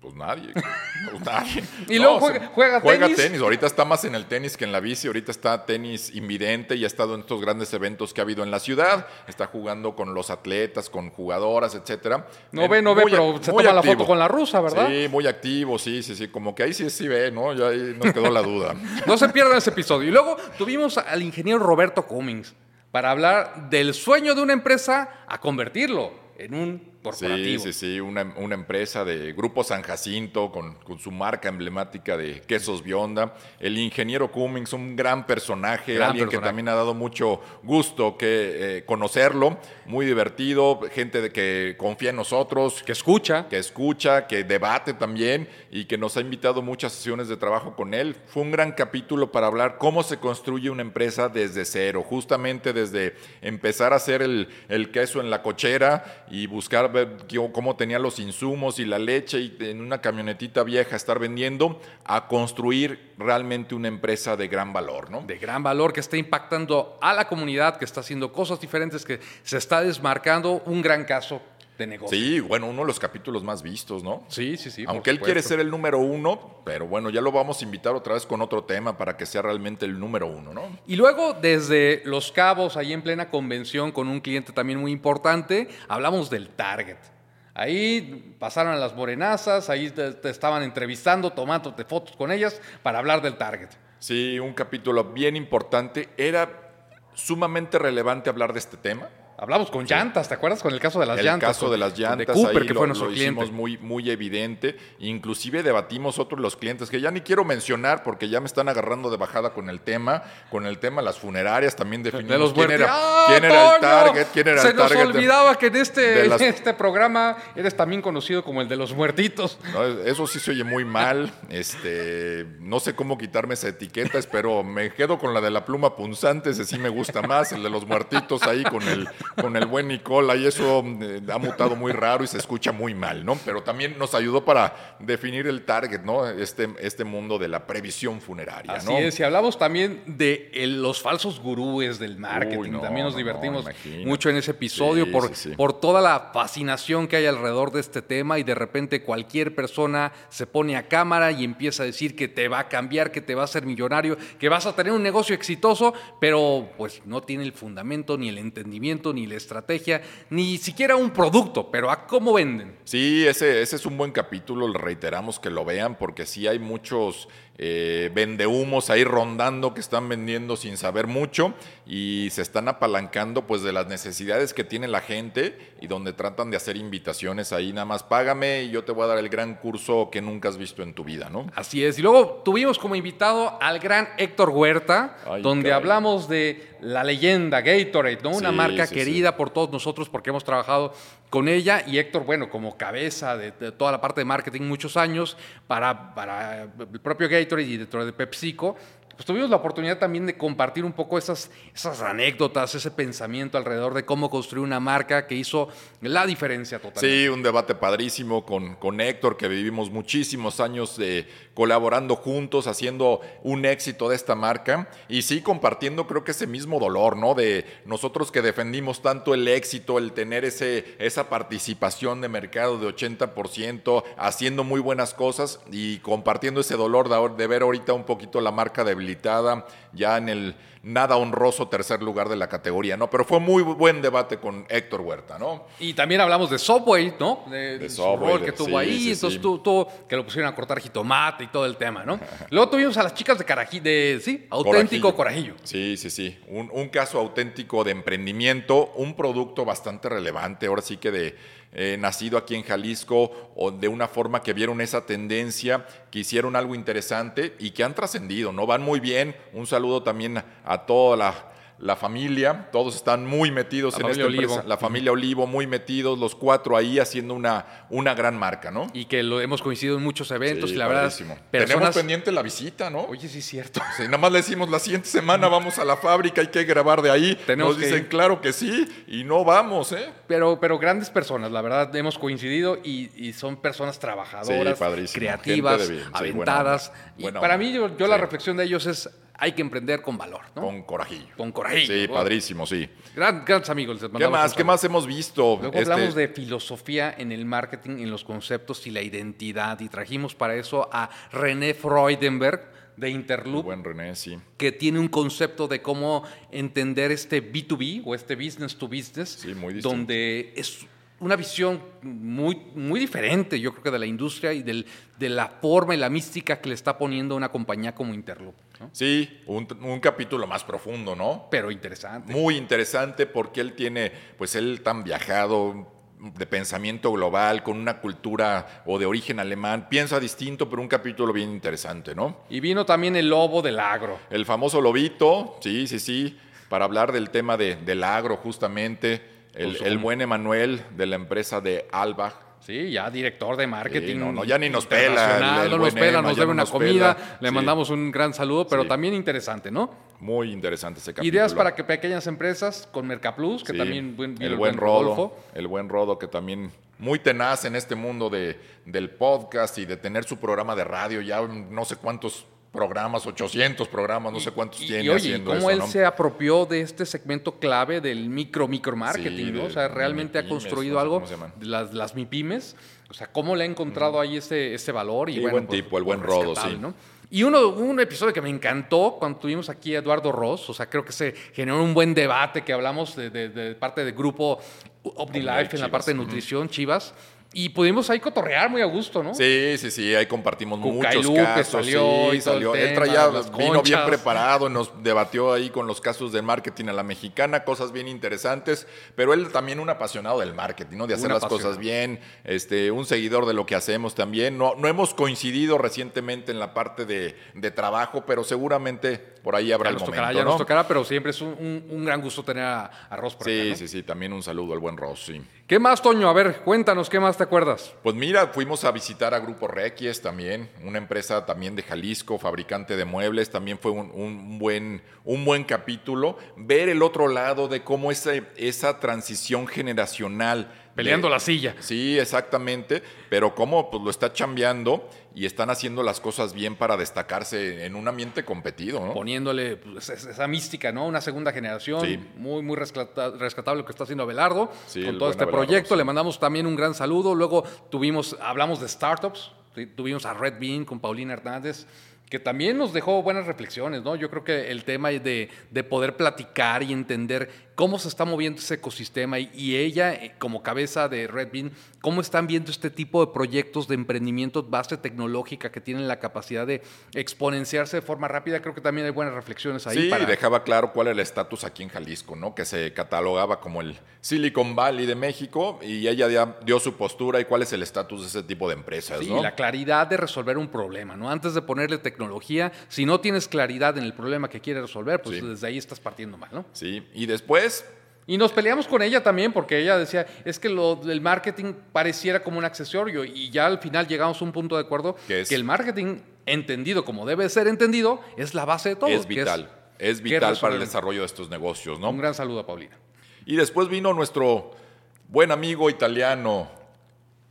Pues nadie. Pues nadie.
y luego juega, juega,
juega, tenis. Ahorita está más en el tenis que en la bici. Ahorita está tenis invidente y ha estado en estos grandes eventos que ha habido en la ciudad. Está jugando con los atletas, con jugadoras, etcétera.
No ve, no ve, pero se toma la foto con la rusa, ¿verdad?
Sí, muy activo, sí, sí, sí. Como que ahí sí, sí ve, ¿no? Ya ahí nos quedó la duda.
no se pierdan ese episodio. Y luego tuvimos al ingeniero Roberto Cummings para hablar del sueño de una empresa a convertirlo en un
Sí, sí, sí, una, empresa de Grupo San Jacinto con, su marca emblemática de quesos Bionda. El ingeniero Cummings, un gran personaje, alguien que también ha dado mucho gusto que eh, conocerlo, muy divertido, gente de que confía en nosotros.
Que escucha.
Que escucha, que debate también y que nos ha invitado muchas sesiones de trabajo con él. Fue un gran capítulo para hablar cómo se construye una empresa desde cero, justamente desde empezar a hacer el, el queso en la cochera y buscar ver cómo tenía los insumos y la leche y en una camionetita vieja estar vendiendo, a construir realmente una empresa de gran valor, ¿no?
De gran valor que está impactando a la comunidad, que está haciendo cosas diferentes, que se está desmarcando. Un gran caso negocio.
Sí, bueno, uno de los capítulos más vistos, ¿no?
Sí, sí, sí.
Aunque él quiere ser el número uno, pero bueno, ya lo vamos a invitar otra vez con otro tema para que sea realmente el número uno, ¿no?
Y luego, desde Los Cabos, ahí en plena convención con un cliente también muy importante, hablamos del target. Ahí pasaron a las morenazas, ahí te, estaban entrevistando, tomándote fotos con ellas para hablar del target.
Sí, un capítulo bien importante. Era sumamente relevante hablar de este tema
Hablamos con llantas, ¿te acuerdas? Con el caso de las llantas.
El caso de las llantas,
de Cooper, que fue nuestro lo hicimos
muy, muy evidente. Inclusive debatimos otros los clientes que ya ni quiero mencionar porque ya me están agarrando de bajada con el tema, con el tema de las funerarias también definimos quién, era, quién era el target, quién era
Se
el target.
Se nos olvidaba que en este, este programa eres también conocido como el de los muertitos.
eso sí se oye muy mal. Este, no sé cómo quitarme esa etiqueta, pero me quedo con la de la pluma punzante, ese sí me gusta más, el de los muertitos ahí con el con el buen Nicola y eso eh, ha mutado muy raro y se escucha muy mal, ¿no? Pero también nos ayudó para definir el target, ¿no? Este, este mundo de la previsión funeraria,
Así es, y hablamos también de los falsos gurúes del marketing, también nos divertimos mucho en ese episodio por, por toda la fascinación que hay alrededor de este tema y de repente cualquier persona se pone a cámara y empieza a decir que te va a cambiar, que te va a hacer millonario, que vas a tener un negocio exitoso, pero pues no tiene el fundamento, ni el entendimiento, ni la estrategia, ni siquiera un producto, pero a cómo venden.
Sí, ese es un buen capítulo, le reiteramos que lo vean porque sí hay muchos eh, vendehumos ahí rondando que están vendiendo sin saber mucho y se están apalancando pues de las necesidades que tiene la gente y donde tratan de hacer invitaciones ahí, nada más págame y yo te voy a dar el gran curso que nunca has visto en tu vida, ¿no?
Así es, y luego tuvimos como invitado al gran Héctor Huerta, donde hablamos de la leyenda Gatorade, ¿no? Una marca querida por todos nosotros porque hemos trabajado con ella y Héctor, bueno, como cabeza de, toda la parte de marketing muchos años para, para el propio Gatorade y dentro de PepsiCo, pues tuvimos la oportunidad también de compartir un poco esas, esas anécdotas, ese pensamiento alrededor de cómo construir una marca que hizo la diferencia total.
Sí, un debate padrísimo con, con Héctor, que vivimos muchísimos años de colaborando juntos, haciendo un éxito de esta marca y sí compartiendo creo que ese mismo dolor, ¿no? De nosotros que defendimos tanto el éxito, el tener ese, esa participación de mercado de 80%, haciendo muy buenas cosas y compartiendo ese dolor de, de ver ahorita un poquito la marca debilitada ya en el nada honroso tercer lugar de la categoría, ¿no? Pero fue muy buen debate con Héctor Huerta, ¿no?
Y también hablamos de Subway, ¿no? De, Subway, que tuvo ahí, entonces que lo pusieron a cortar jitomate y todo el tema, ¿no? Luego tuvimos a las chicas de Carají, de, sí, auténtico corajillo.
Sí, sí, sí, un, un caso auténtico de emprendimiento, un producto bastante relevante, ahora sí que de eh, nacido aquí en Jalisco o de una forma que vieron esa tendencia, que hicieron algo interesante y que han trascendido, ¿no? Van muy bien. Un saludo también a toda la la familia, todos están muy metidos en esta empresa. La familia Olivo, muy metidos, los cuatro ahí haciendo una, una gran marca, ¿no?
Y que lo hemos coincidido en muchos eventos y la verdad.
Tenemos pendiente la visita, ¿no?
Oye, sí es cierto.
Sí, nada más le decimos la siguiente semana vamos a la fábrica, hay que grabar de ahí. Nos dicen, claro que sí, y no vamos, ¿eh?
Pero, pero grandes personas, la verdad, hemos coincidido y, son personas trabajadoras, creativas, aventadas. y para mí, yo, yo la reflexión de ellos es hay que emprender con valor, ¿no?
Con corajillo.
Con corajillo.
Sí, padrísimo, sí.
grandes amigos.
¿Qué más? ¿Qué más hemos visto?
Luego este hablamos de filosofía en el marketing, en los conceptos y la identidad. Y trajimos para eso a René Freudenberg de Interloop.
Buen René, sí.
Que tiene un concepto de cómo entender este B2B o este business to business.
Sí, muy distinto.
Donde es una visión muy, muy diferente, yo creo que de la industria y del, de la forma y la mística que le está poniendo una compañía como Interloop.
Sí, un, capítulo más profundo, ¿no?
Pero interesante.
Muy interesante porque él tiene, pues él tan viajado, de pensamiento global, con una cultura o de origen alemán, piensa distinto, pero un capítulo bien interesante, ¿no?
Y vino también el lobo del agro.
El famoso lobito, sí, sí, sí, para hablar del tema de, del agro justamente el, buen Emanuel de la empresa de Alba,
Sí, ya director de marketing.
Sí, no, no, ya ni nos pela el- el
no nos pela, nos debe una
nos
comida.
pela.
Le
Sí.
mandamos un gran saludo, pero
Sí.
también interesante, ¿no?
Muy interesante ese capítulo.
Ideas para que pequeñas empresas con Mercaplus, que también buen- vino
el buen Rodo,
Rodolfo.
el buen Rodo que también muy tenaz en este mundo de, del podcast y de tener su programa de radio, ya no sé cuántos programas, 800 programas, no sé cuántos
Y,
tiene
y oye, ¿y
haciendo
cómo
eso,
él
¿no?
se apropió de este segmento clave del micro, micro marketing,
Sí,
¿no? O sea, realmente ha construido
no sé
algo, las, las MIPIMES, o sea, cómo le ha encontrado ahí ese, ese valor. Y
Sí,
bueno,
buen
pues,
tipo, el buen
pues,
Rodo,
rescatable,
sí.
¿no? Y uno, un episodio que me encantó cuando tuvimos aquí a Eduardo Ross, o sea, creo que se generó un buen debate que hablamos de, de- de parte del grupo OmniLife en la parte de nutrición, Chivas, y pudimos ahí cotorrear muy a gusto, ¿no?
Sí, sí, sí, ahí compartimos muchos
que
casos.
salió
sí, salió. Él traía, vino bien preparado, nos debatió ahí con los casos de marketing a la mexicana, cosas bien interesantes, pero él también un apasionado del marketing, ¿no? De hacer
Un
las
apasionado.
cosas bien, este, un seguidor de lo que hacemos también. No, no hemos coincidido recientemente en la parte de, de trabajo, pero seguramente por ahí habrá
Ya
el
nos
momento,
tocará, ya
¿no?
nos tocará, pero siempre es un, un- un gran gusto tener a, a Ross por acá,
Sí,
¿no?
sí, sí, también un saludo al buen Ross, sí.
¿Qué más, Toño? A ver, cuéntanos, ¿qué más te acuerdas?
Pues mira, fuimos a visitar a Grupo Requies también, una empresa también de Jalisco, fabricante de muebles, también fue un, un buen, un buen capítulo. Ver el otro lado de cómo esa, esa transición generacional.
Peleando
de-
la silla.
Sí, exactamente, pero cómo pues, lo está chambeando y están haciendo las cosas bien para destacarse en un ambiente competido, ¿no?
Poniéndole pues, es- esa mística, ¿no? Una segunda generación.
Sí.
Muy, muy rescata- rescatable lo que está haciendo Abelardo
Sí,
con todo este
Abelardo,
proyecto.
sí.
Le mandamos también un gran saludo. Luego tuvimos, hablamos de startups. ¿sí? Tuvimos a Red Bean con Paulina Hernández, que también nos dejó buenas reflexiones, ¿no? Yo creo que el tema de, de poder platicar y entender cómo se está moviendo ese ecosistema y, y ella, eh, como cabeza de Red Bean, cómo están viendo este tipo de proyectos de emprendimiento base tecnológica que tienen la capacidad de exponenciarse de forma rápida. Creo que también hay buenas reflexiones ahí.
Sí,
para-
dejaba claro cuál era el estatus aquí en Jalisco, ¿no? Que se catalogaba como el Silicon Valley de México y ella dio su postura y cuál es el estatus de ese tipo de empresas,
Sí,
¿no?
la claridad de resolver un problema, ¿no? Antes de ponerle tecnología, si no tienes claridad en el problema que quieres resolver, pues
Sí.
desde ahí estás partiendo mal, ¿no?
Sí, y después,
Y nos peleamos con ella también porque ella decía, es que lo del marketing pareciera como un accesorio y ya al final llegamos a un punto de acuerdo
¿Qué es?
que el marketing entendido como debe ser entendido es la base de todo.
es vital, es,
que
vital para el desarrollo de estos negocios, ¿no?
Un gran saludo a Paulina.
Y después vino nuestro buen amigo italiano,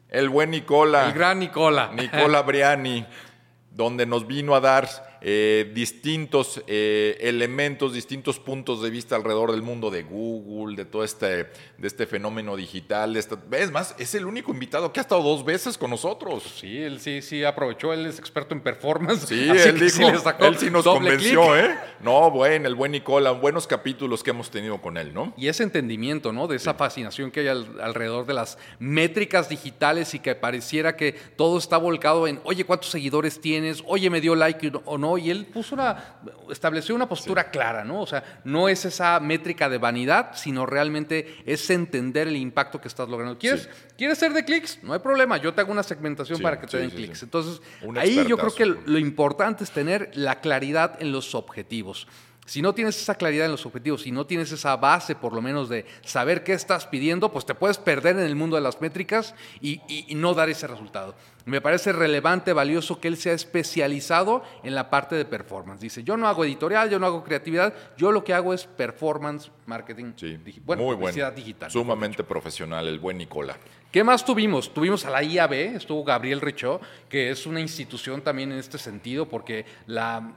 el buen Nicola.
El gran Nicola.
Nicola Briani, donde nos vino a dar eh, distintos eh, elementos, distintos puntos de vista alrededor del mundo de Google, de todo este, de este fenómeno digital. de esta- es más, es el único invitado que ha estado dos veces con nosotros.
Sí, él sí, sí aprovechó, él es experto en performance.
Sí,
así
él
que
dijo,
sí le sacó
él sí nos convenció. ¿eh? No, bueno, el buen Nicola, buenos capítulos que hemos tenido con él, ¿no?
Y ese entendimiento, ¿no? De esa fascinación que hay al- alrededor de las métricas digitales y que pareciera que todo está volcado en, oye, ¿cuántos seguidores tienes? Oye, ¿me dio like o no? Y él puso una, estableció una postura clara, ¿no? O sea, no es esa métrica de vanidad, sino realmente es entender el impacto que estás logrando. ¿Quieres,
Sí.
¿quieres ser de clics? No hay problema, yo te hago una segmentación
Sí,
para que te den clics. Entonces, ahí yo creo que lo importante es tener la claridad en los objetivos. Si no tienes esa claridad en los objetivos, si no tienes esa base por lo menos de saber qué estás pidiendo, pues te puedes perder en el mundo de las métricas y, y- y no dar ese resultado. Me parece relevante, valioso que él sea especializado en la parte de performance. Dice, yo no hago editorial, yo no hago creatividad, yo lo que hago es performance marketing,
Sí,
digi- bueno,
muy bueno.
digital.
Sumamente profesional, el buen Nicola.
¿Qué más tuvimos? Tuvimos a la IAB, estuvo Gabriel Richaud, que es una institución también en este sentido, porque la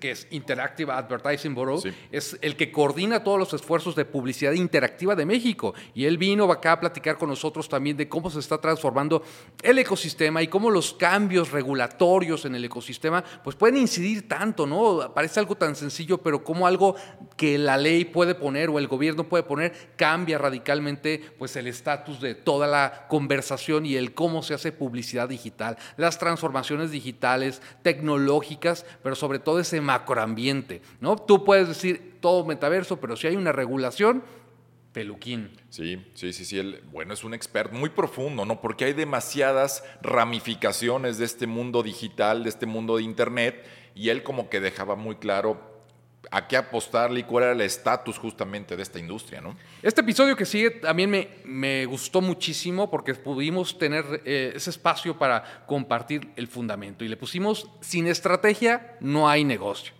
que es Interactive Advertising Bureau,
Sí.
es el que coordina todos los esfuerzos de publicidad interactiva de México. Y él vino acá a platicar con nosotros también de cómo se está transformando el ecosistema y cómo los cambios regulatorios en el ecosistema pues pueden incidir tanto, ¿no? Parece algo tan sencillo, pero como algo que la ley puede poner o el gobierno puede poner cambia radicalmente pues el estatus de toda la conversación y el cómo se hace publicidad digital, las transformaciones digitales, tecnológicas, pero sobre todo ese macroambiente, ¿no? Tú puedes decir todo metaverso, pero si hay una regulación, peluquín.
Sí, sí, sí, sí. Bueno, es un experto muy profundo, ¿no? Porque hay demasiadas ramificaciones de este mundo digital, de este mundo de Internet, y él como que dejaba muy claro a qué apostarle y cuál era el estatus justamente de esta industria, ¿no?
Este episodio que sigue también me, me gustó muchísimo porque pudimos tener eh, ese espacio para compartir el fundamento y le pusimos, sin estrategia no hay negocio.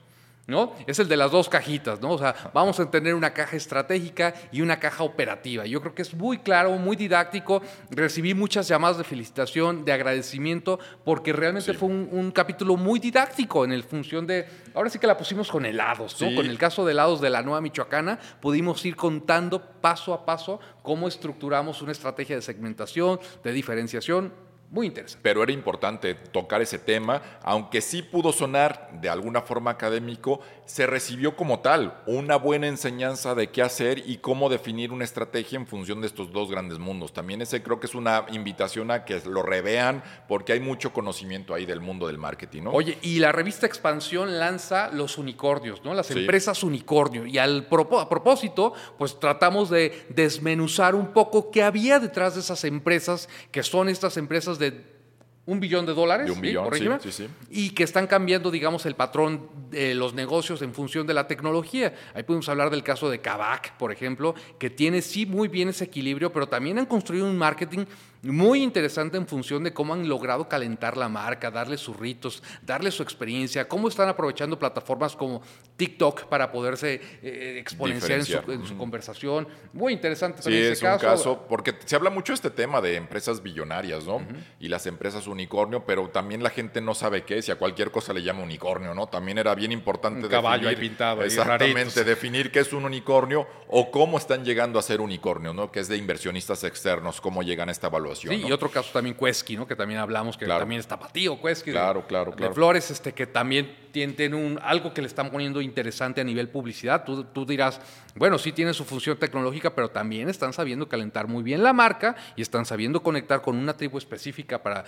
¿No? Es el de las dos cajitas, ¿no? O sea, vamos a tener una caja estratégica y una caja operativa. Yo creo que es muy claro, muy didáctico. Recibí muchas llamadas de felicitación, de agradecimiento, porque realmente fue un, capítulo muy didáctico en el función de. Ahora sí que la pusimos con helados, ¿no? Con el caso de helados de la Nueva Michoacana, pudimos ir contando paso a paso cómo estructuramos una estrategia de segmentación, de diferenciación muy interesante.
Pero era importante tocar ese tema, aunque sí pudo sonar de alguna forma académico, se recibió como tal una buena enseñanza de qué hacer y cómo definir una estrategia en función de estos dos grandes mundos. También ese creo que es una invitación a que lo revean porque hay mucho conocimiento ahí del mundo del marketing, ¿no?
Oye, y la revista Expansión lanza los unicornios, ¿no? Las empresas unicornio. Y al a propósito, pues tratamos de desmenuzar un poco qué había detrás de esas empresas, que son estas empresas de un billón de dólares,
de un billón, sí, sí,
y que están cambiando, digamos, el patrón de los negocios en función de la tecnología. Ahí podemos hablar del caso de Kavak, por ejemplo, que tiene sí muy bien ese equilibrio, pero también han construido un marketing muy interesante en función de cómo han logrado calentar la marca, darle sus ritos, darle su experiencia, cómo están aprovechando plataformas como TikTok para poderse eh, exponenciar en su, conversación. Muy interesante
sí, es un caso, porque se habla mucho de este tema de empresas billonarias, ¿no? Y las empresas unicornio, pero también la gente no sabe qué es y a cualquier cosa le llama unicornio, ¿no? También era bien importante
un caballo ahí pintado.
Exactamente, definir qué es un unicornio o cómo están llegando a ser unicornio, ¿no? Que es de inversionistas externos, cómo llegan a esta evaluación
Sí, y otro caso también Cuesqui, ¿no? Que también hablamos, que también está patío Cuesqui.
Claro, claro,
claro. De Flores, este, que también tienen un, algo que le están poniendo interesante a nivel publicidad. Tú, tú dirás, bueno, sí tiene su función tecnológica, pero también están sabiendo calentar muy bien la marca y están sabiendo conectar con una tribu específica para,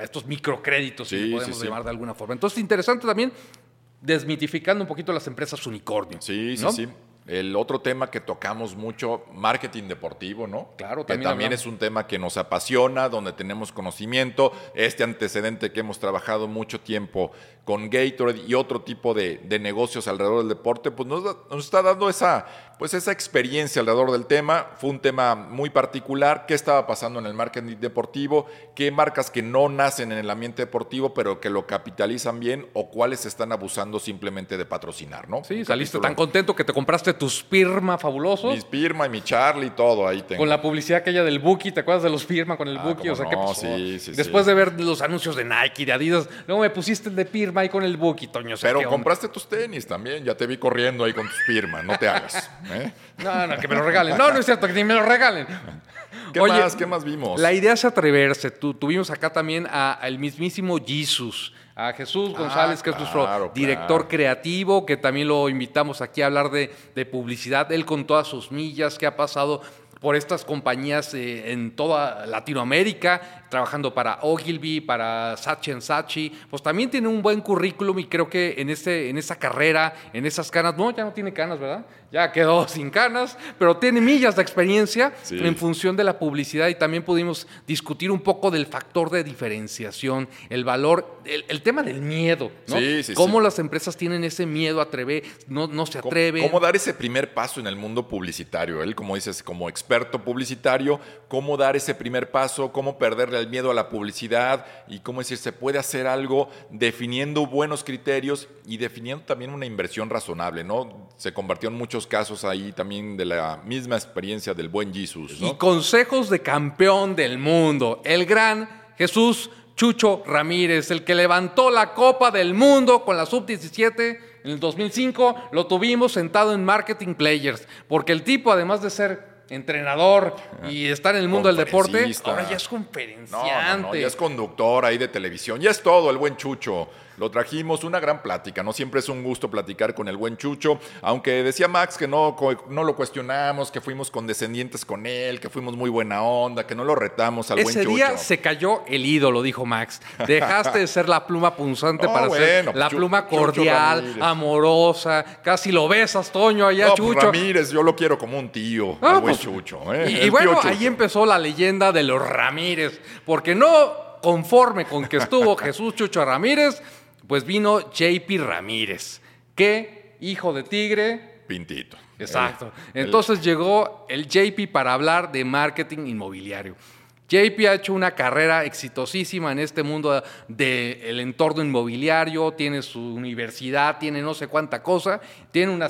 estos microcréditos, si podemos llamar de alguna forma. Entonces, interesante también desmitificando un poquito las empresas unicornio.
Sí, sí, sí. El otro tema que tocamos mucho, marketing deportivo, ¿no?
Claro,
también. Que también es un tema que nos apasiona, donde tenemos conocimiento. Este antecedente que hemos trabajado mucho tiempo con Gatorade y otro tipo de, negocios alrededor del deporte, pues nos, nos, está dando esa, pues esa experiencia alrededor del tema. Fue un tema muy particular. ¿Qué estaba pasando en el marketing deportivo? ¿Qué marcas que no nacen en el ambiente deportivo, pero que lo capitalizan bien? ¿O cuáles están abusando simplemente de patrocinar, no?
Sí, saliste tan contento que te compraste tus Pirma fabulosos.
Mis Pirma y mi Charlie, todo ahí tengo.
Con la publicidad aquella del Buki, ¿te acuerdas de los Pirma con el ah, Buki? O sea, ¿qué pasó?
Sí, sí,
Después de ver los anuncios de Nike, de Adidas, luego me pusiste el de Pirma ahí con el Buki, Toño.
Pero compraste tus tenis también, ya te vi corriendo ahí con tus Pirma, no te hagas. ¿eh?
No, no, que me lo regalen. No, no es cierto, que ni me lo regalen.
¿Qué más? ¿Qué más vimos?
La idea es atreverse. tuvimos acá también al mismísimo Jesus a Jesús ah, González, que es nuestro director creativo, que también lo invitamos aquí a hablar de, de, publicidad. Él con todas sus millas, que ha pasado por estas compañías eh, en toda Latinoamérica, trabajando para Ogilvy, para Sachi Sachi, pues también tiene un buen currículum y creo que en, ese, en esa carrera, en esas canas, no, ya no tiene canas, ¿verdad? Ya quedó sin canas, pero tiene millas de experiencia en función de la publicidad y también pudimos discutir un poco del factor de diferenciación, el valor, el, tema del miedo, ¿no? Sí, sí, cómo las empresas tienen ese miedo atrever, no, no se atreven.
¿Cómo, dar ese primer paso en el mundo publicitario? Él, como dices, como experto publicitario, cómo dar ese primer paso, cómo perderle el miedo a la publicidad y cómo decir, se puede hacer algo definiendo buenos criterios y definiendo también una inversión razonable, ¿no? Se compartió en muchos casos ahí también de la misma experiencia del buen Jesús.
Y consejos de campeón del mundo, el gran Jesús Chucho Ramírez, el que levantó la Copa del Mundo con la Sub-17 en el 2005, lo tuvimos sentado en Marketing Players, porque el tipo, además de ser entrenador y estar en el mundo del deporte, ahora ya es conferenciante. No,
ya es conductor ahí de televisión, ya es todo el buen Chucho. Lo trajimos, una gran plática, ¿no? Siempre es un gusto platicar con el buen Chucho, aunque decía Max que no, no lo cuestionamos, que fuimos condescendientes con él, que fuimos muy buena onda, que no lo retamos al buen Chucho. Ese
día se cayó el ídolo, dijo Max. Dejaste de ser la pluma punzante para ser la pluma cordial, amorosa, casi lo besas, Toño, allá, pues Chucho.
Ramírez, yo lo quiero como un tío, ah, buen pues, Chucho.
¿eh? Y, bueno, ahí empezó la leyenda de los Ramírez, porque no conforme con que estuvo Jesús Chucho Ramírez, pues vino JP Ramírez, que hijo de tigre.
Pintito.
Exacto. Entonces llegó el JP para hablar de marketing inmobiliario. JP ha hecho una carrera exitosísima en este mundo del entorno inmobiliario, tiene su universidad, tiene no sé cuánta cosa, tiene una,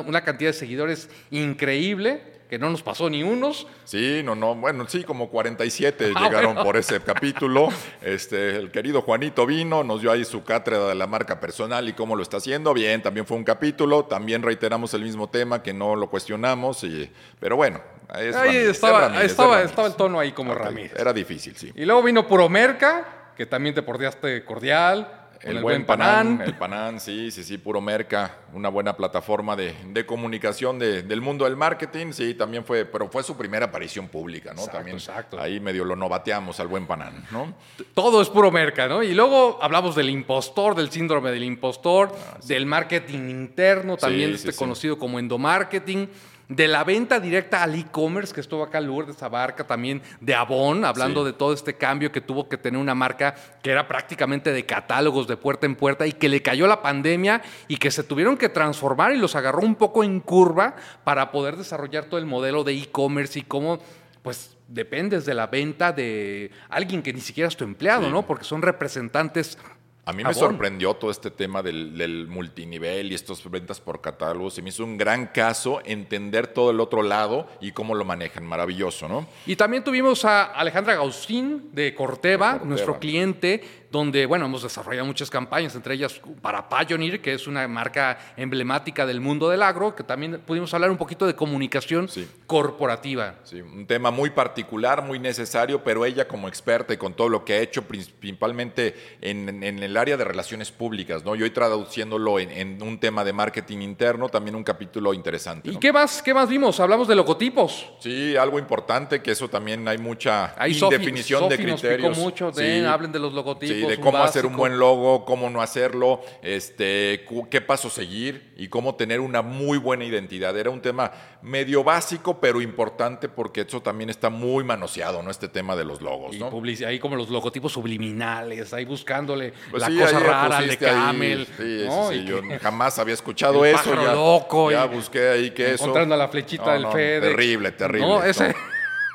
una cantidad de seguidores increíble que no nos pasó ni unos.
Sí, no, no, bueno, sí, como 47 ah, llegaron por ese capítulo. Este, el querido Juanito vino, nos dio ahí su cátedra de la marca personal y cómo lo está haciendo. Bien, también fue un capítulo, también reiteramos el mismo tema que no lo cuestionamos, y, pero bueno.
ahí estaba, estaba, estaba, el tono ahí como Ramírez.
Era difícil, sí.
Y luego vino Puro Merca, que también te porteaste cordial
el, buen Panán, El Panán, sí, sí, sí, puro merca, una buena plataforma de, comunicación del mundo del marketing, sí, también fue, pero fue su primera aparición pública, ¿no?
Exacto,
también
exacto.
ahí medio lo novateamos al buen Panán, ¿no?
Todo es puro merca, ¿no? Y luego hablamos del impostor, del síndrome del impostor, ah, del marketing interno, también este conocido como endomarketing de la venta directa al e-commerce, que estuvo acá Lourdes Abarca, también de Avon, hablando de todo este cambio que tuvo que tener una marca que era prácticamente de catálogos de puerta en puerta y que le cayó la pandemia y que se tuvieron que transformar y los agarró un poco en curva para poder desarrollar todo el modelo de e-commerce y cómo, pues, dependes de la venta de alguien que ni siquiera es tu empleado, ¿no? Porque son representantes
a mí me sorprendió todo este tema del, multinivel y estas ventas por catálogos. Se me hizo un gran caso entender todo el otro lado y cómo lo manejan. Maravilloso, ¿no?
Y también tuvimos a Alejandra Gausín de Corteva, nuestro cliente, donde, bueno, hemos desarrollado muchas campañas, entre ellas para Pioneer, que es una marca emblemática del mundo del agro, que también pudimos hablar un poquito de comunicación corporativa.
Sí, un tema muy particular, muy necesario, pero ella como experta y con todo lo que ha hecho, principalmente en, el área de relaciones públicas, ¿no? Yo hoy traduciéndolo en, un tema de marketing interno, también un capítulo interesante.
¿Y qué, más, qué más vimos? Hablamos de logotipos.
Sí, algo importante, que eso también hay mucha indefinición de criterios.
Nos mucho de, hablen de los logotipos
de cómo hacer un buen logo, cómo no hacerlo, este, qué paso seguir y cómo tener una muy buena identidad. Era un tema medio básico, pero importante porque eso también está muy manoseado, ¿no? Este tema de los logos, ¿no?
Y ahí como los logotipos subliminales, ahí buscándole pues la cosa rara de Camel.
Sí, sí, yo jamás había escuchado eso.
Ya, loco.
Ya busqué ahí que
eso. Encontrando la flechita del FED.
Terrible, terrible. No, ese...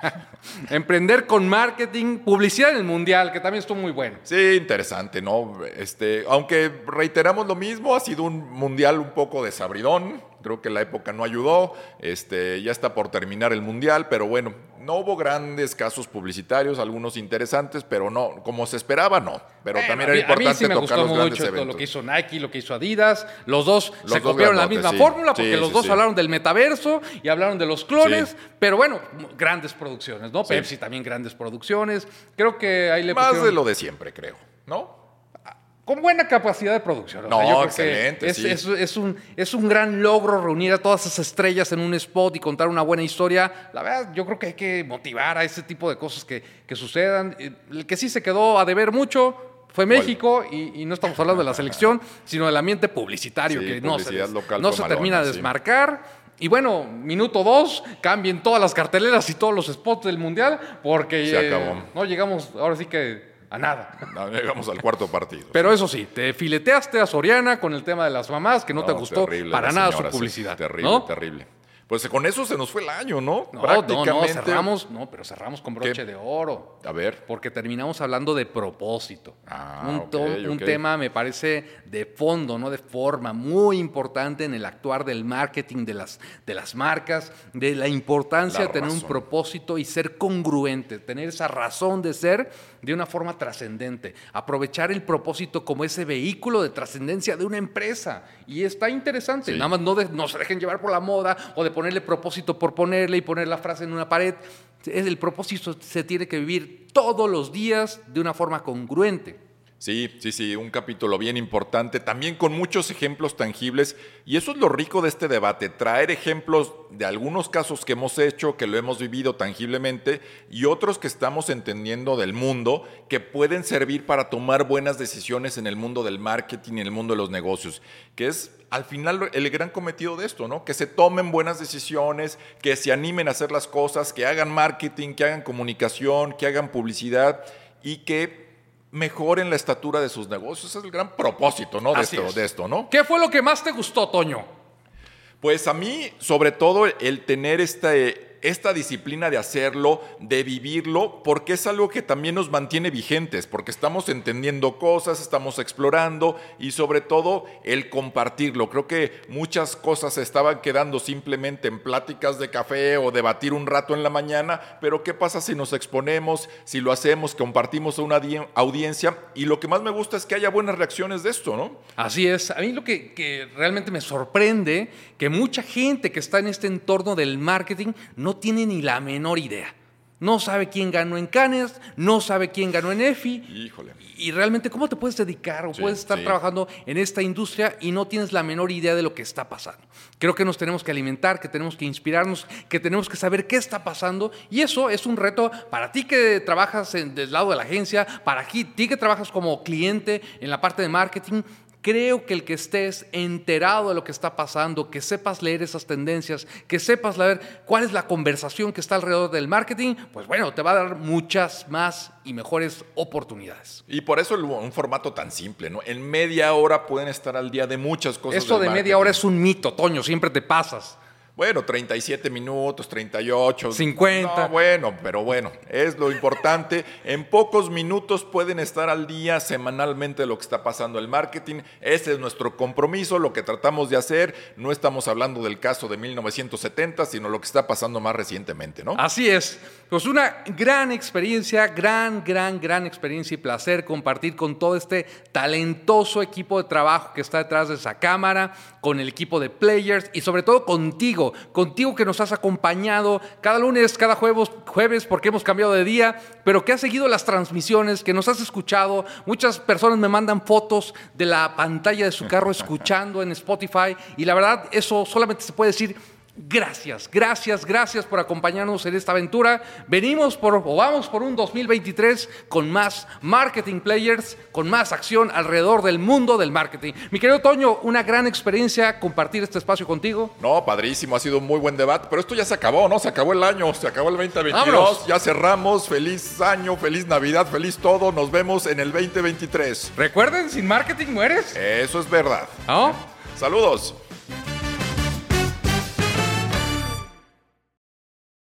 Emprender con marketing, publicidad en el mundial, que también estuvo muy bueno.
Sí, interesante, ¿no? Este, aunque reiteramos lo mismo, ha sido un mundial un poco desabridón. Creo que la época no ayudó. Este, ya está por terminar el mundial, pero bueno, no hubo grandes casos publicitarios, algunos interesantes, pero no, como se esperaba, no. Pero también era importante a mí tocar los grandes mucho
Lo que hizo Nike, lo que hizo Adidas, los dos se copiaron la misma fórmula porque los dos hablaron del metaverso y hablaron de los clones, pero bueno, grandes producciones, ¿no? Pepsi también grandes producciones. Creo que ahí le
Más de lo de siempre, creo, ¿no?
Con buena capacidad de producción.
no, excelente.
Es, es, un, es un gran logro reunir a todas esas estrellas en un spot y contar una buena historia. La verdad, yo creo que hay que motivar a ese tipo de cosas que, que sucedan. El que sí se quedó a deber mucho fue México y, no estamos hablando de la selección, sino del ambiente publicitario que no se, no se termina de desmarcar. Y bueno, minuto dos, cambien todas las carteleras y todos los spots del Mundial porque
se acabó.
no llegamos, ahora sí que a nada.
No, llegamos al cuarto partido.
Pero eso sí, te fileteaste a Soriana con el tema de las mamás, que no, te gustó para nada su publicidad.
terrible, terrible. Pues con eso se nos fue el año, ¿no?
No, Prácticamente. no, no, cerramos, no, pero cerramos con broche de oro.
A ver.
Porque terminamos hablando de propósito. Ah, un, un tema, me parece, de fondo, no de forma, muy importante en el actuar del marketing de las, de las marcas, de la importancia de tener un propósito y ser congruente, tener esa razón de ser de una forma trascendente, aprovechar el propósito como ese vehículo de trascendencia de una empresa. Y está interesante, nada más no, no se dejen llevar por la moda o de ponerle propósito por ponerle y poner la frase en una pared. El propósito se tiene que vivir todos los días de una forma congruente.
Sí, sí, sí, un capítulo bien importante, también con muchos ejemplos tangibles. Y eso es lo rico de este debate, traer ejemplos de algunos casos que hemos hecho, que lo hemos vivido tangiblemente, y otros que estamos entendiendo del mundo, que pueden servir para tomar buenas decisiones en el mundo del marketing en el mundo de los negocios, que es al final el gran cometido de esto, ¿no? Que se tomen buenas decisiones, que se animen a hacer las cosas, que hagan marketing, que hagan comunicación, que hagan publicidad y que mejoren la estatura de sus negocios. Ese es el gran propósito, ¿no? De esto,
es.
de esto, ¿no?
¿Qué fue lo que más te gustó, Toño?
Pues a mí, sobre todo, el tener este, esta disciplina de hacerlo, de vivirlo, porque es algo que también nos mantiene vigentes, porque estamos entendiendo cosas, estamos explorando y sobre todo el compartirlo. Creo que muchas cosas se estaban quedando simplemente en pláticas de café o debatir un rato en la mañana, pero ¿qué pasa si nos exponemos, si lo hacemos, compartimos a una audien- audiencia? Y lo que más me gusta es que haya buenas reacciones de esto, ¿no?
Así es. A mí lo que, que realmente me sorprende, que mucha gente que está en este entorno del marketing no tiene ni la menor idea. No sabe quién ganó en Cannes, no sabe quién ganó en EFI.
Híjole.
Y realmente, ¿cómo te puedes dedicar o
Sí,
puedes estar
sí.
trabajando en esta industria y no tienes la menor idea de lo que está pasando? Creo que nos tenemos que alimentar, que tenemos que inspirarnos, que tenemos que saber qué está pasando. Y eso es un reto para ti que trabajas en, del lado de la agencia, para ti que trabajas como cliente en la parte de marketing. Creo que el que estés enterado de lo que está pasando, que sepas leer esas tendencias, que sepas leer cuál es la conversación que está alrededor del marketing, pues bueno, te va a dar muchas más y mejores oportunidades.
Y por eso un formato tan simple, ¿no? En media hora pueden estar al día de muchas cosas.
Esto
del
de media hora es un mito, Toño, siempre te pasas.
Bueno, 37 minutos, 38.
50.
No, bueno, pero bueno, es lo importante. En pocos minutos pueden estar al día semanalmente de lo que está pasando el marketing. Ese es nuestro compromiso, lo que tratamos de hacer. No estamos hablando del caso de 1970, sino lo que está pasando más recientemente, ¿no?
Así es. Pues una gran experiencia, gran, gran, gran experiencia y placer compartir con todo este talentoso equipo de trabajo que está detrás de esa cámara, con el equipo de players y sobre todo contigo, que nos has acompañado cada lunes, cada jueves, jueves porque hemos cambiado de día, pero que has seguido las transmisiones, que nos has escuchado. Muchas personas me mandan fotos de la pantalla de su carro escuchando en Spotify y la verdad eso solamente se puede decir Gracias, gracias, gracias por acompañarnos en esta aventura. Venimos por, o vamos por un 2023 con más marketing players, con más acción alrededor del mundo del marketing. Mi querido Toño, una gran experiencia compartir este espacio contigo.
No, padrísimo, ha sido un muy buen debate, pero esto ya se acabó, ¿no? Se acabó el año, se acabó el 2022,
Vámonos.
ya cerramos, feliz año, feliz Navidad, feliz todo, nos vemos en el 2023.
Recuerden, sin marketing mueres.
Eso es verdad.
¿No?
Saludos.